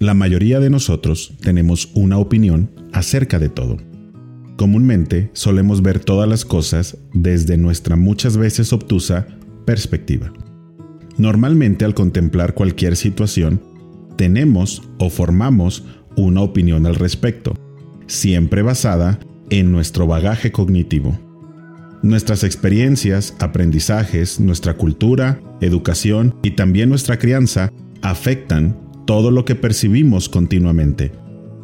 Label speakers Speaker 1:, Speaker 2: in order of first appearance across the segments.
Speaker 1: La mayoría de nosotros tenemos una opinión acerca de todo. Comúnmente solemos ver todas las cosas desde nuestra muchas veces obtusa perspectiva. Normalmente al contemplar cualquier situación, tenemos o formamos una opinión al respecto, siempre basada en nuestro bagaje cognitivo. Nuestras experiencias, aprendizajes, nuestra cultura, educación y también nuestra crianza afectan todo lo que percibimos continuamente.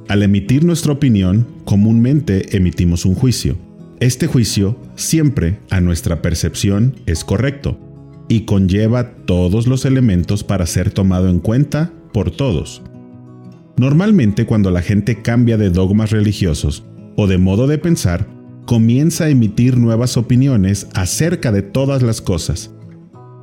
Speaker 1: Al emitir nuestra opinión, comúnmente emitimos un juicio. Este juicio siempre a nuestra percepción es correcto y conlleva todos los elementos para ser tomado en cuenta por todos. Normalmente cuando la gente cambia de dogmas religiosos o de modo de pensar, comienza a emitir nuevas opiniones acerca de todas las cosas.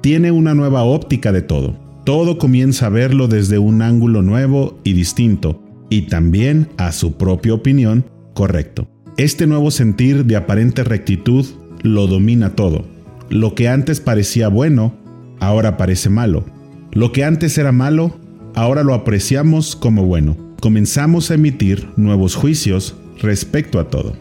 Speaker 1: Tiene una nueva óptica de todo todo comienza a verlo desde un ángulo nuevo y distinto, y también a su propia opinión correcto. Este nuevo sentir de aparente rectitud lo domina todo. Lo que antes parecía bueno, ahora parece malo. Lo que antes era malo, ahora lo apreciamos como bueno. Comenzamos a emitir nuevos juicios respecto a todo.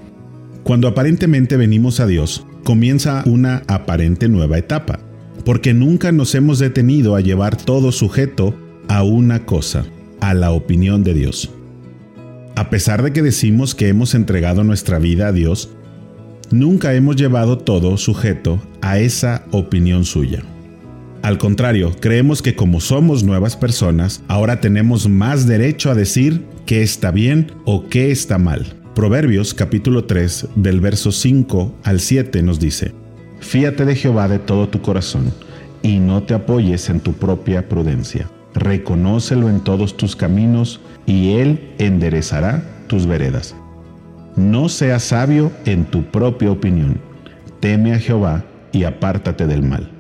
Speaker 1: Cuando aparentemente venimos a Dios, comienza una aparente nueva etapa porque nunca nos hemos detenido a llevar todo sujeto a una cosa, a la opinión de Dios. A pesar de que decimos que hemos entregado nuestra vida a Dios, nunca hemos llevado todo sujeto a esa opinión suya. Al contrario, creemos que como somos nuevas personas, ahora tenemos más derecho a decir qué está bien o qué está mal. Proverbios capítulo 3 del verso 5 al 7 nos dice, Fíate de Jehová de todo tu corazón y no te apoyes en tu propia prudencia. Reconócelo en todos tus caminos y Él enderezará tus veredas. No seas sabio en tu propia opinión. Teme a Jehová y apártate del mal.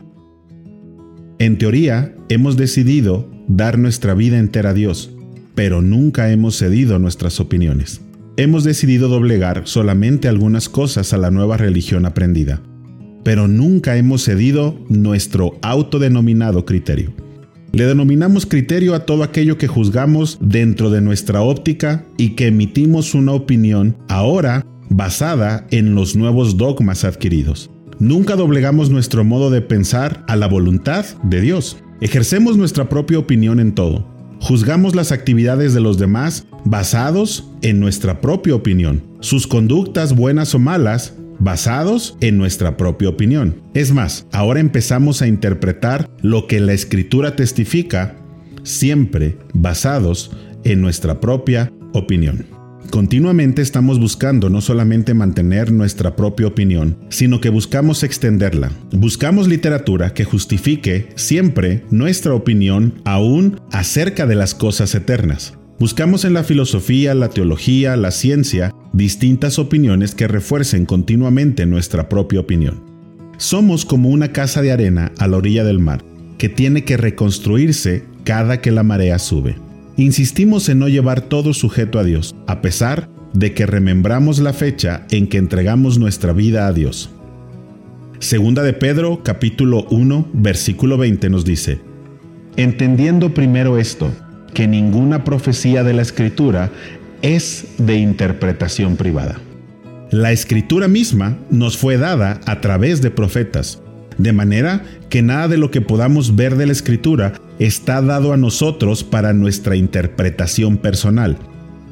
Speaker 1: En teoría, hemos decidido dar nuestra vida entera a Dios, pero nunca hemos cedido nuestras opiniones. Hemos decidido doblegar solamente algunas cosas a la nueva religión aprendida pero nunca hemos cedido nuestro autodenominado criterio. Le denominamos criterio a todo aquello que juzgamos dentro de nuestra óptica y que emitimos una opinión ahora basada en los nuevos dogmas adquiridos. Nunca doblegamos nuestro modo de pensar a la voluntad de Dios. Ejercemos nuestra propia opinión en todo. Juzgamos las actividades de los demás basados en nuestra propia opinión. Sus conductas buenas o malas basados en nuestra propia opinión. Es más, ahora empezamos a interpretar lo que la escritura testifica, siempre basados en nuestra propia opinión. Continuamente estamos buscando no solamente mantener nuestra propia opinión, sino que buscamos extenderla. Buscamos literatura que justifique siempre nuestra opinión aún acerca de las cosas eternas. Buscamos en la filosofía, la teología, la ciencia, distintas opiniones que refuercen continuamente nuestra propia opinión. Somos como una casa de arena a la orilla del mar, que tiene que reconstruirse cada que la marea sube. Insistimos en no llevar todo sujeto a Dios, a pesar de que remembramos la fecha en que entregamos nuestra vida a Dios. Segunda de Pedro, capítulo 1, versículo 20 nos dice, Entendiendo primero esto, que ninguna profecía de la escritura es de interpretación privada. La escritura misma nos fue dada a través de profetas, de manera que nada de lo que podamos ver de la escritura está dado a nosotros para nuestra interpretación personal.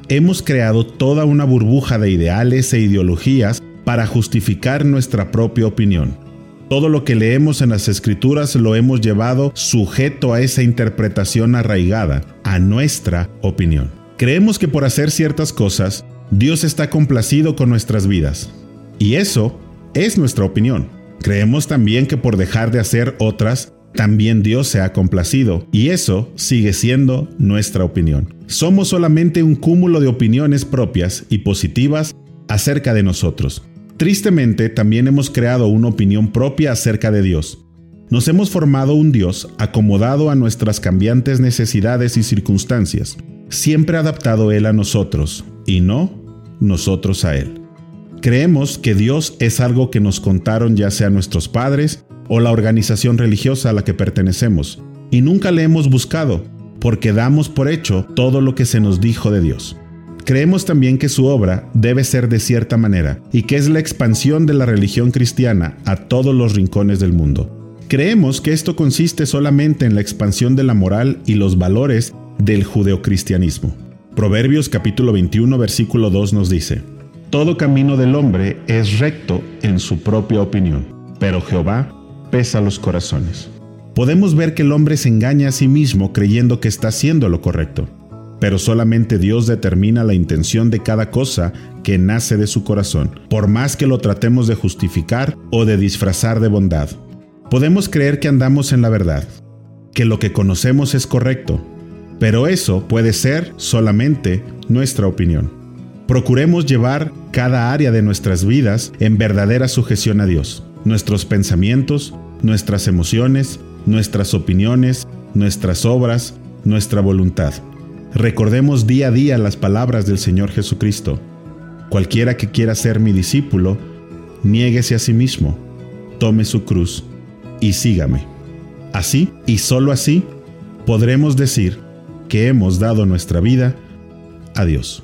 Speaker 1: Hemos creado toda una burbuja de ideales e ideologías para justificar nuestra propia opinión. Todo lo que leemos en las escrituras lo hemos llevado sujeto a esa interpretación arraigada, a nuestra opinión. Creemos que por hacer ciertas cosas, Dios está complacido con nuestras vidas. Y eso es nuestra opinión. Creemos también que por dejar de hacer otras, también Dios se ha complacido. Y eso sigue siendo nuestra opinión. Somos solamente un cúmulo de opiniones propias y positivas acerca de nosotros. Tristemente, también hemos creado una opinión propia acerca de Dios. Nos hemos formado un Dios acomodado a nuestras cambiantes necesidades y circunstancias, siempre adaptado Él a nosotros, y no nosotros a Él. Creemos que Dios es algo que nos contaron ya sea nuestros padres o la organización religiosa a la que pertenecemos, y nunca le hemos buscado. porque damos por hecho todo lo que se nos dijo de Dios. Creemos también que su obra debe ser de cierta manera y que es la expansión de la religión cristiana a todos los rincones del mundo. Creemos que esto consiste solamente en la expansión de la moral y los valores del judeocristianismo. Proverbios capítulo 21 versículo 2 nos dice, Todo camino del hombre es recto en su propia opinión, pero Jehová pesa los corazones. Podemos ver que el hombre se engaña a sí mismo creyendo que está haciendo lo correcto pero solamente Dios determina la intención de cada cosa que nace de su corazón, por más que lo tratemos de justificar o de disfrazar de bondad. Podemos creer que andamos en la verdad, que lo que conocemos es correcto, pero eso puede ser solamente nuestra opinión. Procuremos llevar cada área de nuestras vidas en verdadera sujeción a Dios, nuestros pensamientos, nuestras emociones, nuestras opiniones, nuestras obras, nuestra voluntad. Recordemos día a día las palabras del Señor Jesucristo. Cualquiera que quiera ser mi discípulo, niéguese a sí mismo, tome su cruz y sígame. Así y sólo así podremos decir que hemos dado nuestra vida a Dios.